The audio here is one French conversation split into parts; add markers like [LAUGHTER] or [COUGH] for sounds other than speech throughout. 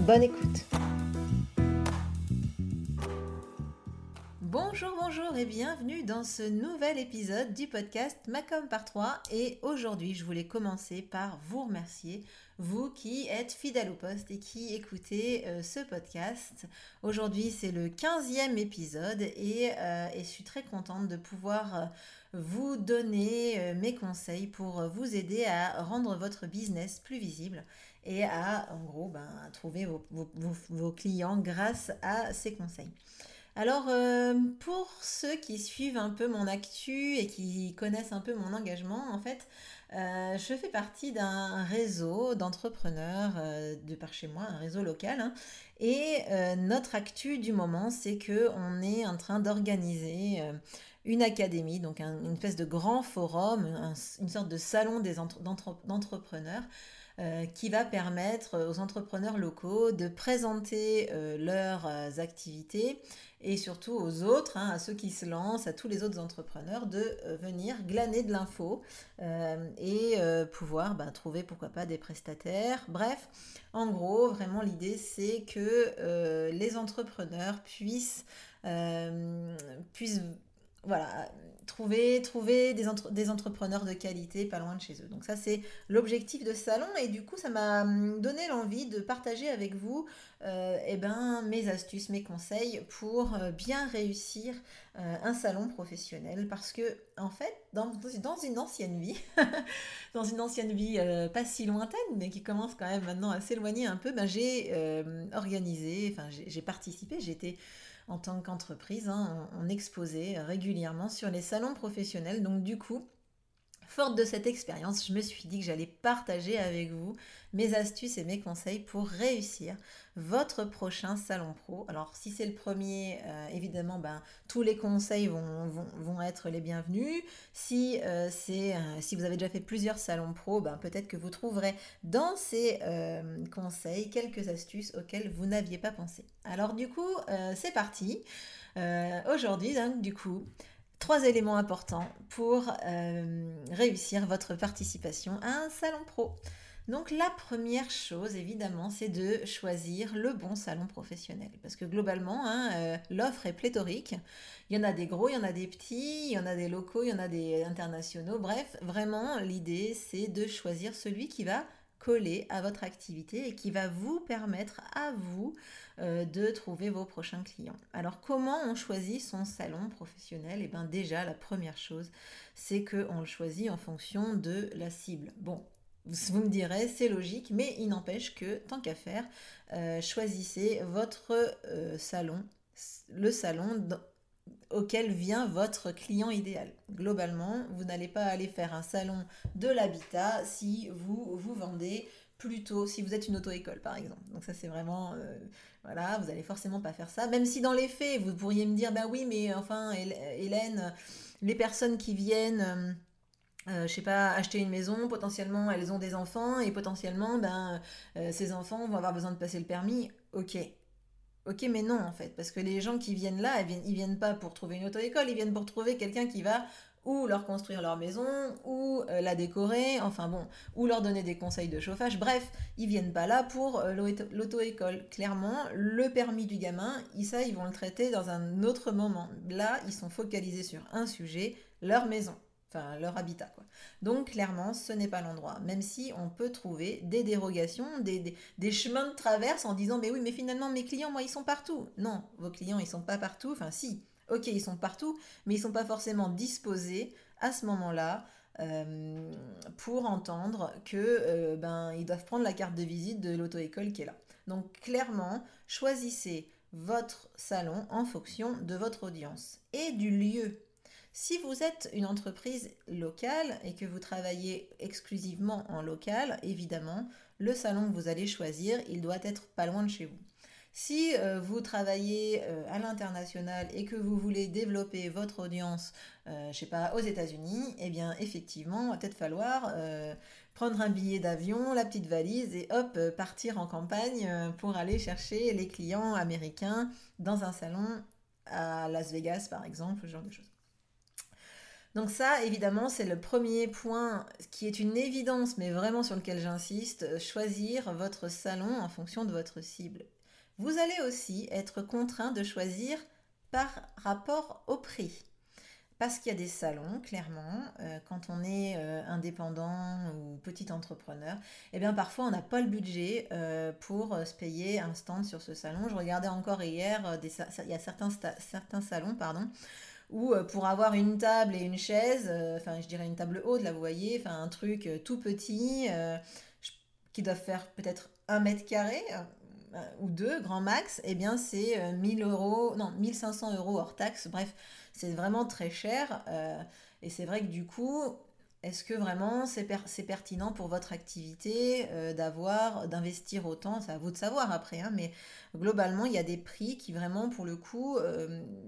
Bonne écoute. Bonjour, bonjour et bienvenue dans ce nouvel épisode du podcast Macom par 3. Et aujourd'hui, je voulais commencer par vous remercier, vous qui êtes fidèles au poste et qui écoutez euh, ce podcast. Aujourd'hui, c'est le 15e épisode et, euh, et, je suis très contente de pouvoir euh, vous donner mes conseils pour vous aider à rendre votre business plus visible et à, en gros, ben, trouver vos, clients grâce à ces conseils. Alors, euh, pour ceux qui suivent un peu mon actu et qui connaissent un peu mon engagement, en fait, euh, je fais partie d'un réseau d'entrepreneurs euh, de par chez moi, un réseau local. Hein. et notre actu du moment, c'est que on est en train d'organiser une académie, donc une espèce de grand forum, une sorte de salon des d'entrepreneurs euh, qui va permettre aux entrepreneurs locaux de présenter euh, leurs euh, activités et surtout aux autres, hein, à ceux qui se lancent, à tous les autres entrepreneurs, de venir glaner de l'info et pouvoir bah, trouver pourquoi pas des prestataires. Bref, en gros, vraiment l'idée c'est que les entrepreneurs puissent, puissent voilà, trouver, des, des, entrepreneurs de qualité pas loin de chez eux. Donc ça, c'est l'objectif de ce salon. Et du coup, ça m'a hum, donné l'envie de partager avec vous euh, eh ben, mes astuces, mes conseils pour euh, bien réussir euh, un salon professionnel. Parce que, en fait, dans, une ancienne vie, dans une ancienne vie [LAUGHS] pas si lointaine, mais qui commence quand même maintenant à s'éloigner un peu, ben, j'ai organisé, enfin j'ai participé, j'étais en tant qu'entreprise. Hein, on, exposait régulièrement sur les salons professionnels. Donc du coup, Forte de cette expérience, je me suis dit que j'allais partager avec vous mes astuces et mes conseils pour réussir votre prochain salon pro. Alors si c'est le premier, euh, évidemment, ben, tous les conseils vont, être les bienvenus. Si, euh, euh, si vous avez déjà fait plusieurs salons pro, ben, peut-être que vous trouverez dans ces conseils quelques astuces auxquelles vous n'aviez pas pensé. Alors du coup, c'est parti. Aujourd'hui, donc, du coup, trois éléments importants pour euh, réussir votre participation à un salon pro. Donc la première chose, évidemment, c'est de choisir le bon salon professionnel. Parce que globalement, hein, euh, l'offre est pléthorique. Il y en a des gros, il y en a des petits, il y en a des locaux, il y en a des internationaux. Bref, vraiment, l'idée, c'est de choisir celui qui va coller à votre activité et qui va vous permettre à vous euh, de trouver vos prochains clients. Alors comment on choisit son salon professionnel? Eh bien déjà la première chose c'est qu'on le choisit en fonction de la cible. Bon, vous me direz, c'est logique, mais il n'empêche que, tant qu'à faire, euh, choisissez votre euh, salon, le salon auquel vient votre client idéal. Globalement, vous n'allez pas aller faire un salon de l'habitat si vous vous vendez plutôt, si vous êtes une auto-école par exemple. Donc ça c'est vraiment, euh, voilà, vous allez forcément pas faire ça. Même si dans les faits, vous pourriez me dire, bah oui, mais enfin Hélène, les personnes qui viennent... Euh, je sais pas, acheter une maison, potentiellement elles ont des enfants et potentiellement ben, euh, ces enfants vont avoir besoin de passer le permis. Ok, Ok, mais non, en fait, parce que les gens qui viennent là, ils viennent pas pour trouver une auto-école, ils viennent pour trouver quelqu'un qui va ou leur construire leur maison, ou euh, la décorer, enfin bon, ou leur donner des conseils de chauffage. Bref, ils viennent pas là pour euh, l'auto-école. Clairement, le permis du gamin, ça, ils vont le traiter dans un autre moment. Là, ils sont focalisés sur un sujet, leur maison leur habitat. Quoi. Donc clairement, ce n'est pas l'endroit, même si on peut trouver des dérogations, des, chemins de traverse en disant, mais oui, mais finalement, mes clients, moi, ils sont partout. Non, vos clients, ils sont pas partout, enfin si, ok, ils sont partout, mais ils sont pas forcément disposés à ce moment-là euh, pour entendre que euh, ben ils doivent prendre la carte de visite de l'auto-école qui est là. Donc clairement, choisissez votre salon en fonction de votre audience et du lieu si vous êtes une entreprise locale et que vous travaillez exclusivement en local, évidemment, le salon que vous allez choisir, il doit être pas loin de chez vous. Si euh, vous travaillez euh, à l'international et que vous voulez développer votre audience, euh, je sais pas, aux États-Unis, eh bien effectivement, va peut-être falloir prendre un billet d'avion, la petite valise et hop, partir en campagne pour aller chercher les clients américains dans un salon à Las Vegas par exemple, ce genre de choses. Donc ça, évidemment, c'est le premier point qui est une évidence, mais vraiment sur lequel j'insiste, choisir votre salon en fonction de votre cible. Vous allez aussi être contraint de choisir par rapport au prix. Parce qu'il y a des salons, clairement, euh, quand on est euh, indépendant ou petit entrepreneur, eh bien parfois on n'a pas le budget euh, pour se payer un stand sur ce salon. Je regardais encore hier, il y a certains, certains salons, pardon, où pour avoir une table et une chaise, enfin je dirais une table haute, là vous voyez, enfin un truc tout petit, qui doit faire peut-être un mètre carré, ou deux, grand max, eh bien c'est 1000 euh, euros, non, 1500 euros hors taxe. Bref, c'est vraiment très cher. Euh, et c'est vrai que du coup, est-ce que vraiment c'est pertinent pour votre activité d'avoir, d'investir autant? C'est à vous de savoir après, hein, mais globalement, il y a des prix qui vraiment, pour le coup,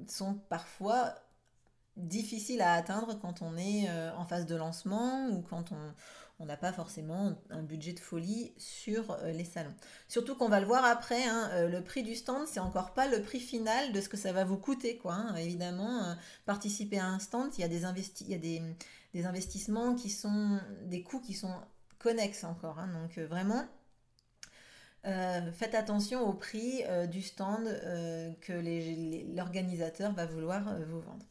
sont parfois difficiles à atteindre quand on est en phase de lancement ou quand on, on n'a pas forcément un budget de folie sur euh, les salons. Surtout qu'on va le voir après, hein, euh, le prix du stand, c'est encore pas le prix final de ce que ça va vous coûter. Quoi, hein. Évidemment, euh, participer à un stand, il y a, des, il y a des, investissements qui sont, des coûts qui sont connexes encore. Hein. donc vraiment, faites attention au prix du stand que l'organisateur va vouloir vous vendre.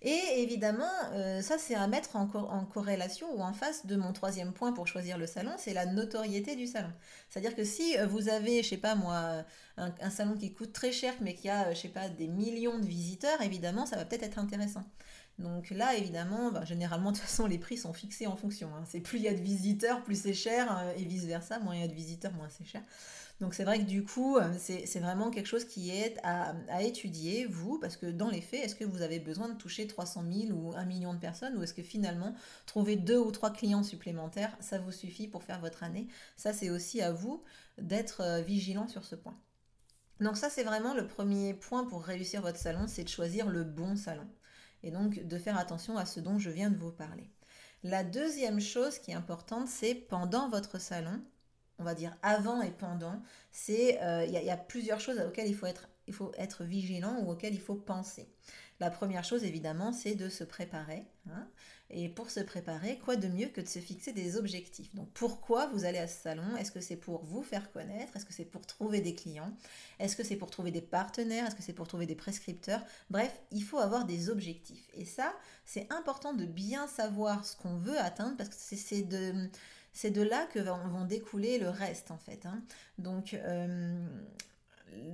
Et évidemment, euh, ça c'est à mettre en, corrélation ou en face de mon troisième point pour choisir le salon, c'est la notoriété du salon. C'est-à-dire que si euh, vous avez, je sais pas moi, un, salon qui coûte très cher mais qui a, je sais pas, des millions de visiteurs, évidemment, ça va peut-être être intéressant. Donc là, évidemment, bah, généralement, [LAUGHS] de toute façon, les prix sont fixés en fonction. Hein. C'est plus il y a de visiteurs, plus c'est cher, euh, et vice-versa, moins il y a de visiteurs, moins c'est cher. Donc c'est vrai que du coup, euh, c'est vraiment quelque chose qui est à, étudier, vous, parce que dans les faits, est-ce que vous avez besoin de toucher 300 000 ou 1 million de personnes, ou est-ce que finalement, trouver deux ou trois clients supplémentaires, ça vous suffit pour faire votre année? Ça, c'est aussi à vous d'être euh, vigilant sur ce point. Donc ça, c'est vraiment le premier point pour réussir votre salon, c'est de choisir le bon salon. Et donc de faire attention à ce dont je viens de vous parler. La deuxième chose qui est importante, c'est pendant votre salon, on va dire avant et pendant, c'est euh, il y, a plusieurs choses auxquelles il faut être, il faut être vigilant ou auxquelles il faut penser. La première chose, évidemment, c'est de se préparer. Hein. et pour se préparer, quoi de mieux que de se fixer des objectifs? Donc, pourquoi vous allez à ce salon? Est-ce que c'est pour vous faire connaître? Est-ce que c'est pour trouver des clients? Est-ce que c'est pour trouver des partenaires? Est-ce que c'est pour trouver des prescripteurs? Bref, il faut avoir des objectifs. Et ça, c'est important de bien savoir ce qu'on veut atteindre parce que c'est de c'est de là que vont, découler le reste en fait. Hein. Donc, euh,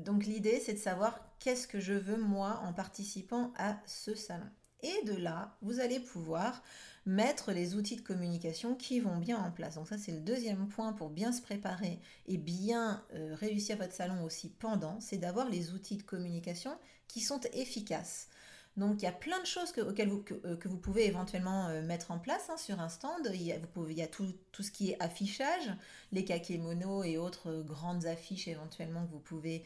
donc l'idée c'est de savoir qu'est-ce que je veux moi en participant à ce salon. Et de là, vous allez pouvoir mettre les outils de communication qui vont bien en place. Donc ça c'est le deuxième point pour bien se préparer et bien euh, réussir votre salon aussi pendant, c'est d'avoir les outils de communication qui sont efficaces. Donc il y a plein de choses que, auxquelles vous, euh, pouvez éventuellement euh, mettre en place hein, sur un stand. Il y a, tout, ce qui est affichage, les kakémonos et autres euh, grandes affiches éventuellement que vous pouvez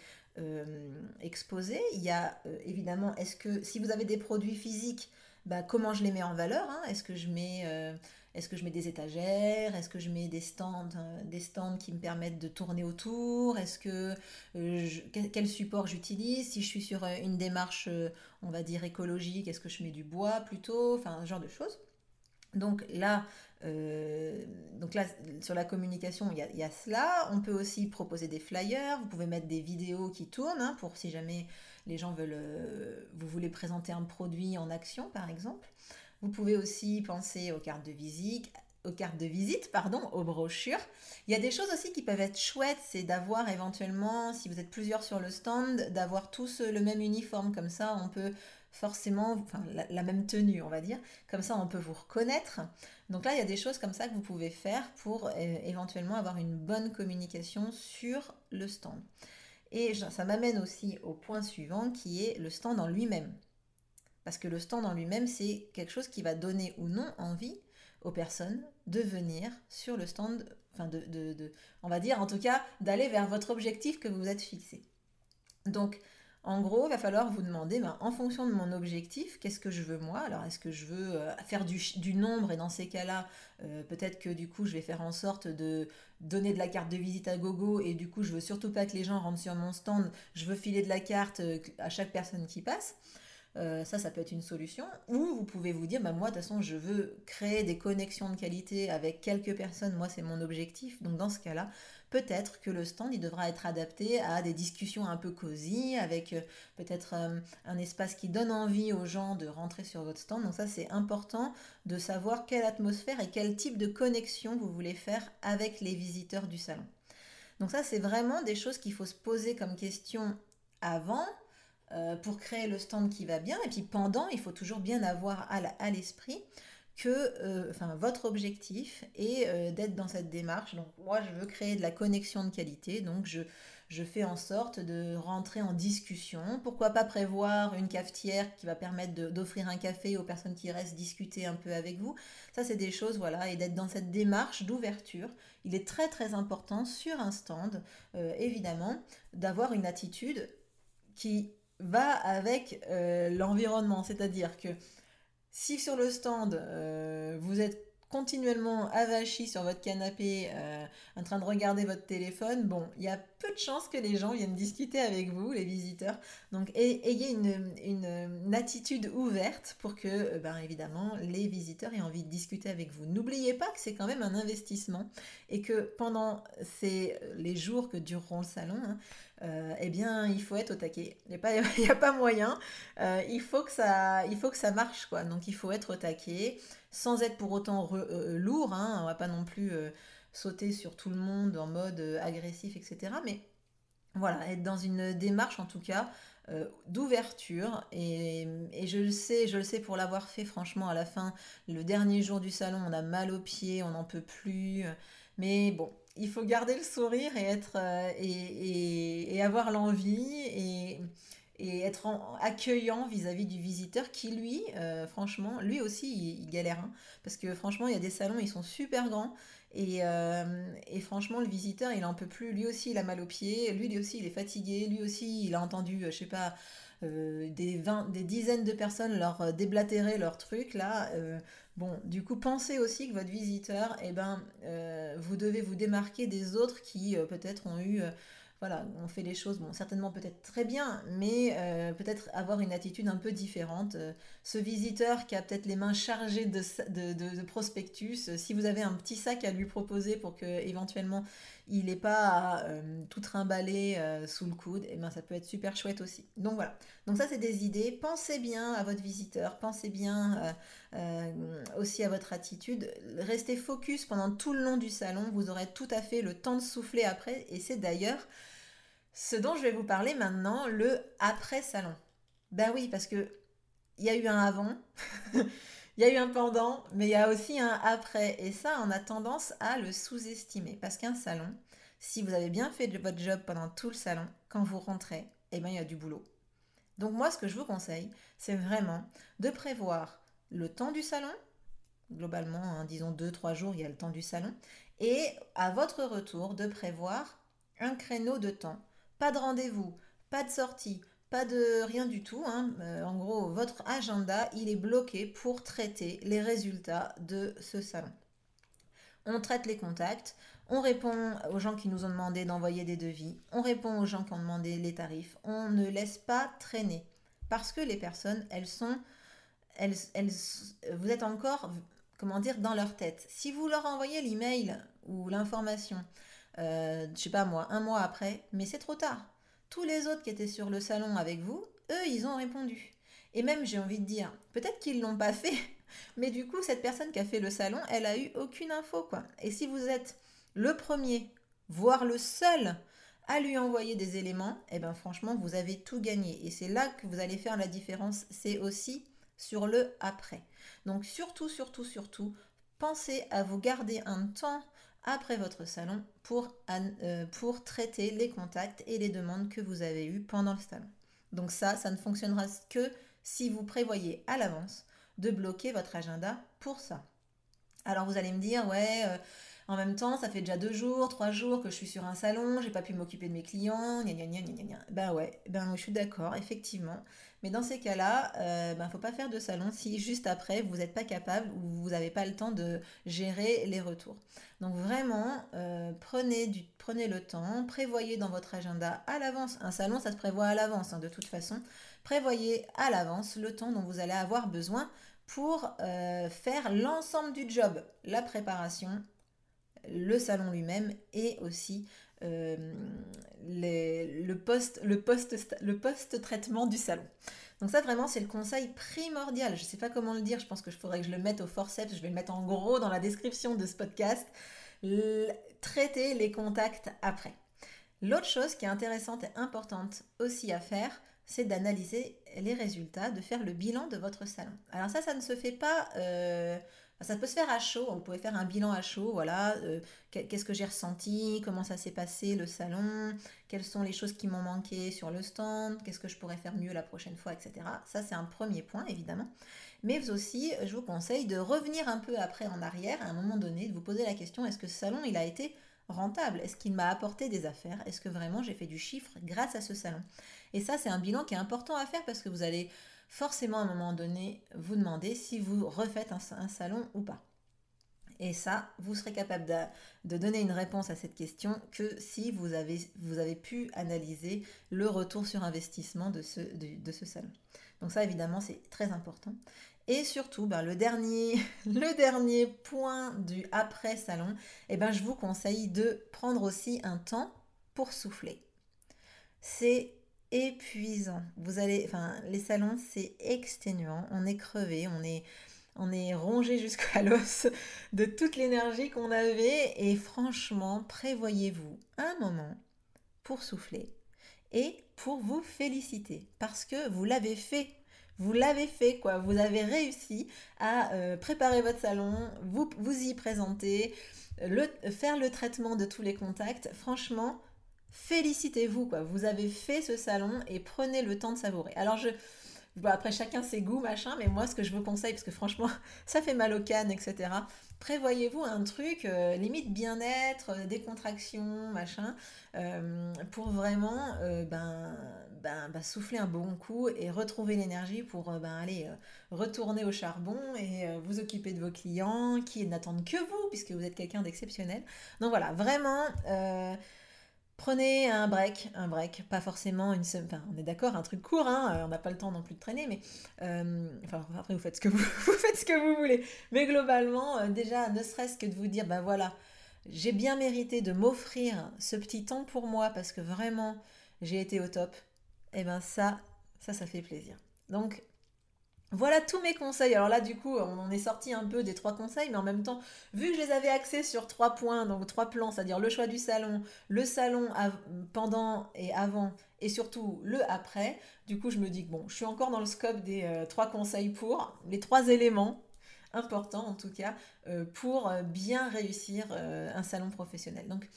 exposer. Il y a évidemment, est-ce que si vous avez des produits physiques, bah, comment je les mets en valeur hein? Est-ce que je mets est-ce que je mets des étagères? Est-ce que je mets des stands, euh, des stands qui me permettent de tourner autour? Est-ce que euh, quel support j'utilise? Si je suis sur euh, une démarche, on va dire écologique, est-ce que je mets du bois plutôt? Enfin, ce genre de choses. Donc là, sur la communication, il y, a, cela. On peut aussi proposer des flyers. Vous pouvez mettre des vidéos qui tournent hein, pour si jamais les gens veulent, vous voulez présenter un produit en action, par exemple. Vous pouvez aussi penser aux cartes de visite, aux cartes de visite, pardon, aux brochures. Il y a des choses aussi qui peuvent être chouettes, c'est d'avoir éventuellement, si vous êtes plusieurs sur le stand, d'avoir tous le même uniforme, comme ça on peut forcément, enfin la, même tenue on va dire, comme ça on peut vous reconnaître. Donc là il y a des choses comme ça que vous pouvez faire pour euh, éventuellement avoir une bonne communication sur le stand. Et ça m'amène aussi au point suivant qui est le stand en lui-même. Parce que le stand en lui-même, c'est quelque chose qui va donner ou non envie aux personnes de venir sur le stand, enfin de, on va dire en tout cas, d'aller vers votre objectif que vous vous êtes fixé. Donc, en gros, il va falloir vous demander, ben, en fonction de mon objectif, qu'est-ce que je veux moi? Alors, est-ce que je veux euh, faire du, nombre? Et dans ces cas-là, euh, peut-être que du coup, je vais faire en sorte de donner de la carte de visite à gogo et du coup, je veux surtout pas que les gens rentrent sur mon stand. Je veux filer de la carte euh, à chaque personne qui passe. Ça, ça peut être une solution. Ou vous pouvez vous dire, bah, moi, de toute façon, je veux créer des connexions de qualité avec quelques personnes. Moi, c'est mon objectif. Donc, dans ce cas-là, peut-être que le stand il devra être adapté à des discussions un peu cosy, avec euh, peut-être euh, un espace qui donne envie aux gens de rentrer sur votre stand. Donc ça c'est important de savoir quelle atmosphère et quel type de connexion vous voulez faire avec les visiteurs du salon. Donc ça c'est vraiment des choses qu'il faut se poser comme question avant. Euh, pour créer le stand qui va bien et puis pendant il faut toujours bien avoir à l'esprit que euh, enfin, votre objectif est euh, d'être dans cette démarche. Donc moi, je veux créer de la connexion de qualité, donc je, je fais en sorte de rentrer en discussion. Pourquoi pas prévoir une cafetière qui va permettre d'offrir un café aux personnes qui restent discuter un peu avec vous. Ça, c'est des choses, voilà, et d'être dans cette démarche d'ouverture. Il est très très important sur un stand, évidemment, d'avoir une attitude qui va avec l'environnement, c'est-à-dire que si sur le stand, euh, vous êtes continuellement avachi sur votre canapé euh, en train de regarder votre téléphone, bon, il y a peu de chances que les gens viennent discuter avec vous, les visiteurs. Donc ayez une, attitude ouverte pour que, euh, ben, évidemment, les visiteurs aient envie de discuter avec vous. N'oubliez pas que c'est quand même un investissement et que pendant ces, les jours que dureront le salon, hein, euh, eh bien, il faut être au taquet. Il n'y [LAUGHS] a, pas, moyen. Euh, il, faut que ça, marche, quoi. Donc, il faut être au taquet, sans être pour autant euh, lourd. Hein. On va pas non plus sauter sur tout le monde en mode agressif, etc. Mais voilà, être dans une démarche, en tout cas, d'ouverture. Et, et, je le sais, je le sais pour l'avoir fait, franchement, à la fin, le dernier jour du salon, on a mal aux pieds, on n'en peut plus. Mais bon, il faut garder le sourire et être euh, et, avoir l'envie et, et être accueillant vis-à-vis du visiteur qui lui euh, franchement lui aussi il, galère hein. parce que franchement il y a des salons ils sont super grands et, euh, et, franchement le visiteur il en peut plus lui aussi il a mal aux pieds lui, lui aussi il est fatigué lui aussi il a entendu je sais pas des, des dizaines de personnes leur déblatérer leur truc là Bon, du coup, pensez aussi que votre visiteur, eh ben, euh, vous devez vous démarquer des autres qui euh, peut-être ont eu, euh, voilà, ont fait les choses, bon, certainement peut-être très bien, mais peut-être avoir une attitude un peu différente. ce visiteur qui a peut-être les mains chargées de, de, prospectus, si vous avez un petit sac à lui proposer pour que éventuellement il n'est pas euh, tout trimballé euh, sous le coude, et eh ben ça peut être super chouette aussi. Donc voilà. Donc ça c'est des idées. Pensez bien à votre visiteur, pensez bien euh, aussi à votre attitude. Restez focus pendant tout le long du salon. Vous aurez tout à fait le temps de souffler après. Et c'est d'ailleurs ce dont je vais vous parler maintenant, le après salon. Ben oui, parce que il y a eu un avant. [LAUGHS] Il y a eu un pendant, mais il y a aussi un après. Et ça, on a tendance à le sous-estimer. Parce qu'un salon, si vous avez bien fait votre job pendant tout le salon, quand vous rentrez, eh bien, il y a du boulot. Donc moi, ce que je vous conseille, c'est vraiment de prévoir le temps du salon, globalement, hein, disons 2-3 jours, il y a le temps du salon, et à votre retour, de prévoir un créneau de temps. Pas de rendez-vous, pas de sortie, pas de rien du tout. Hein. Euh, en gros, votre agenda, il est bloqué pour traiter les résultats de ce salon. On traite les contacts, on répond aux gens qui nous ont demandé d'envoyer des devis, on répond aux gens qui ont demandé les tarifs, on ne laisse pas traîner. Parce que les personnes, elles sont... Elles, elles, vous êtes encore, comment dire, dans leur tête. Si vous leur envoyez l'email ou l'information, euh, je sais pas moi, un mois après, mais c'est trop tard tous les autres qui étaient sur le salon avec vous, eux, ils ont répondu. Et même, j'ai envie de dire, peut-être qu'ils l'ont pas fait, [LAUGHS] mais du coup, cette personne qui a fait le salon, elle a eu aucune info, quoi. Et si vous êtes le premier, voire le seul à lui envoyer des éléments, eh ben franchement, vous avez tout gagné. Et c'est là que vous allez faire la différence. C'est aussi sur le après. Donc surtout, surtout, surtout, pensez à vous garder un temps après votre salon pour, euh, pour traiter les contacts et les demandes que vous avez eues pendant le salon. Donc ça, ça ne fonctionnera que si vous prévoyez à l'avance de bloquer votre agenda pour ça. Alors vous allez me dire, ouais, euh, En même temps, ça fait déjà deux jours, trois jours que je suis sur un salon, j'ai pas pu m'occuper de mes clients, gna gna gna gna gna. Ben ouais, ben je suis d'accord, effectivement. Mais dans ces cas-là, euh, ben faut pas faire de salon si juste après vous n'êtes pas capable ou vous n'avez pas le temps de gérer les retours. Donc vraiment, euh, prenez, du, prenez le temps, prévoyez dans votre agenda à l'avance. Un salon, ça se prévoit à l'avance hein, de toute façon. Prévoyez à l'avance le temps dont vous allez avoir besoin pour euh, faire l'ensemble du job, la préparation, le salon lui-même et aussi euh, le post-traitement du salon. Donc ça vraiment c'est le conseil primordial. Je ne sais pas comment le dire, je pense que je faudrait que je le mette au forceps, je vais le mettre en gros dans la description de ce podcast. traiter les contacts après. L'autre chose qui est intéressante et importante aussi à faire, c'est d'analyser les résultats, de faire le bilan de votre salon. Alors ça, ça ne se fait pas... Euh, ça peut se faire à chaud, vous pouvez faire un bilan à chaud, voilà, euh, qu'est-ce que j'ai ressenti, comment ça s'est passé le salon, quelles sont les choses qui m'ont manqué sur le stand, qu'est-ce que je pourrais faire mieux la prochaine fois, etc. Ça c'est un premier point évidemment. Mais aussi, je vous conseille de revenir un peu après en arrière, à un moment donné, de vous poser la question, est-ce que ce salon il a été rentable Est-ce qu'il m'a apporté des affaires? Est-ce que vraiment j'ai fait du chiffre grâce à ce salon? Et ça, c'est un bilan qui est important à faire parce que vous allez forcément à un moment donné vous demander si vous refaites un, salon ou pas. Et ça, vous serez capable de, donner une réponse à cette question que si vous avez, vous avez pu analyser le retour sur investissement de ce, de, ce salon. Donc ça, évidemment, c'est très important. Et surtout, ben, le, dernier, [LAUGHS] le dernier point du après-salon, eh ben, je vous conseille de prendre aussi un temps pour souffler. C'est épuisant. Vous allez, enfin, les salons, c'est exténuant. On est crevé, on est, on est rongé jusqu'à [LAUGHS] l'os de toute l'énergie qu'on avait. Et franchement, prévoyez-vous un moment pour souffler et pour vous féliciter parce que vous l'avez fait. Vous l'avez fait, quoi. Vous avez réussi à euh, préparer votre salon, vous, vous y présenter, le, faire le traitement de tous les contacts. Franchement, félicitez-vous, quoi. Vous avez fait ce salon et prenez le temps de savourer. Alors, je. Après, chacun ses goûts, machin, mais moi, ce que je vous conseille, parce que franchement, [LAUGHS] ça fait mal aux cannes, etc. Prévoyez-vous un truc, euh, limite bien-être, euh, décontraction, machin, euh, pour vraiment ben, ben, ben, souffler un bon coup et retrouver l'énergie pour ben, aller retourner au charbon et vous occuper de vos clients qui n'attendent que vous, puisque vous êtes quelqu'un d'exceptionnel. Donc voilà, vraiment Prenez un break, un break, pas forcément une semaine, enfin on est d'accord, un truc court, hein, euh, on n'a pas le temps non plus de traîner, mais euh, après vous faites ce que vous, [LAUGHS] vous, faites ce que vous voulez. Mais globalement, euh, déjà, ne serait-ce que de vous dire, ben voilà, j'ai bien mérité de m'offrir ce petit temps pour moi parce que vraiment j'ai été au top, et eh ben ça, ça, ça fait plaisir. Donc voilà tous mes conseils. Alors là, du coup, on est sorti un peu des trois conseils, mais en même temps, vu que je les avais axés sur trois points, donc trois plans, c'est-à-dire le choix du salon, le salon pendant et avant, et surtout le après, du coup, je me dis que bon, je suis encore dans le scope des euh, trois conseils pour, les trois éléments importants en tout cas, euh, pour euh, bien réussir un salon professionnel. Donc,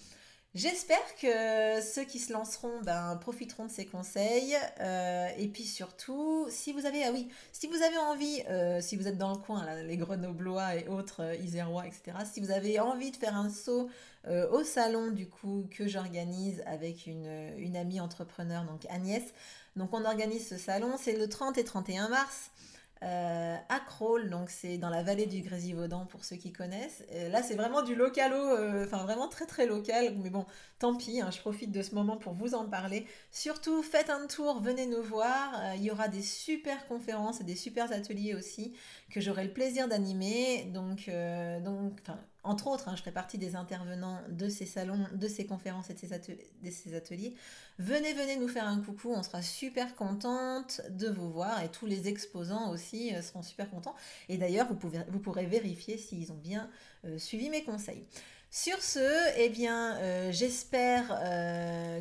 J'espère que ceux qui se lanceront ben, profiteront de ces conseils. Euh, et puis surtout, si vous avez, ah envie, euh, si vous êtes dans le coin, les Grenoblois et autres euh, Isérois, etc., si vous avez envie de faire un saut au salon du coup que j'organise avec une, une amie entrepreneur, donc Agnès, donc on organise ce salon, c'est le 30 et 31 mars. Euh, à donc c'est dans la vallée du Grésivaudan pour ceux qui connaissent. là, c'est vraiment du localo, euh, enfin vraiment très très local, mais bon, tant pis, hein, je profite de ce moment pour vous en parler. Surtout, faites un tour, venez nous voir. Euh, il y aura des super conférences et des super ateliers aussi que j'aurai le plaisir d'animer. Donc, donc entre autres, hein, je ferai partie des intervenants de ces salons, de ces conférences et de ces, ateliers, Venez, venez nous faire un coucou, on sera super contente de vous voir et tous les exposants aussi euh, seront super contents. Et d'ailleurs, vous, vous pourrez vérifier s'ils ont bien euh, suivi mes conseils. Sur ce, eh bien, euh, j'espère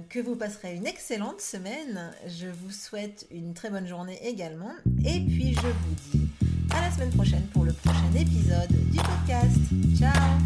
que vous passerez une excellente semaine. Je vous souhaite une très bonne journée également. Et puis, je vous dis à la semaine prochaine pour le prochain épisode du podcast. Ciao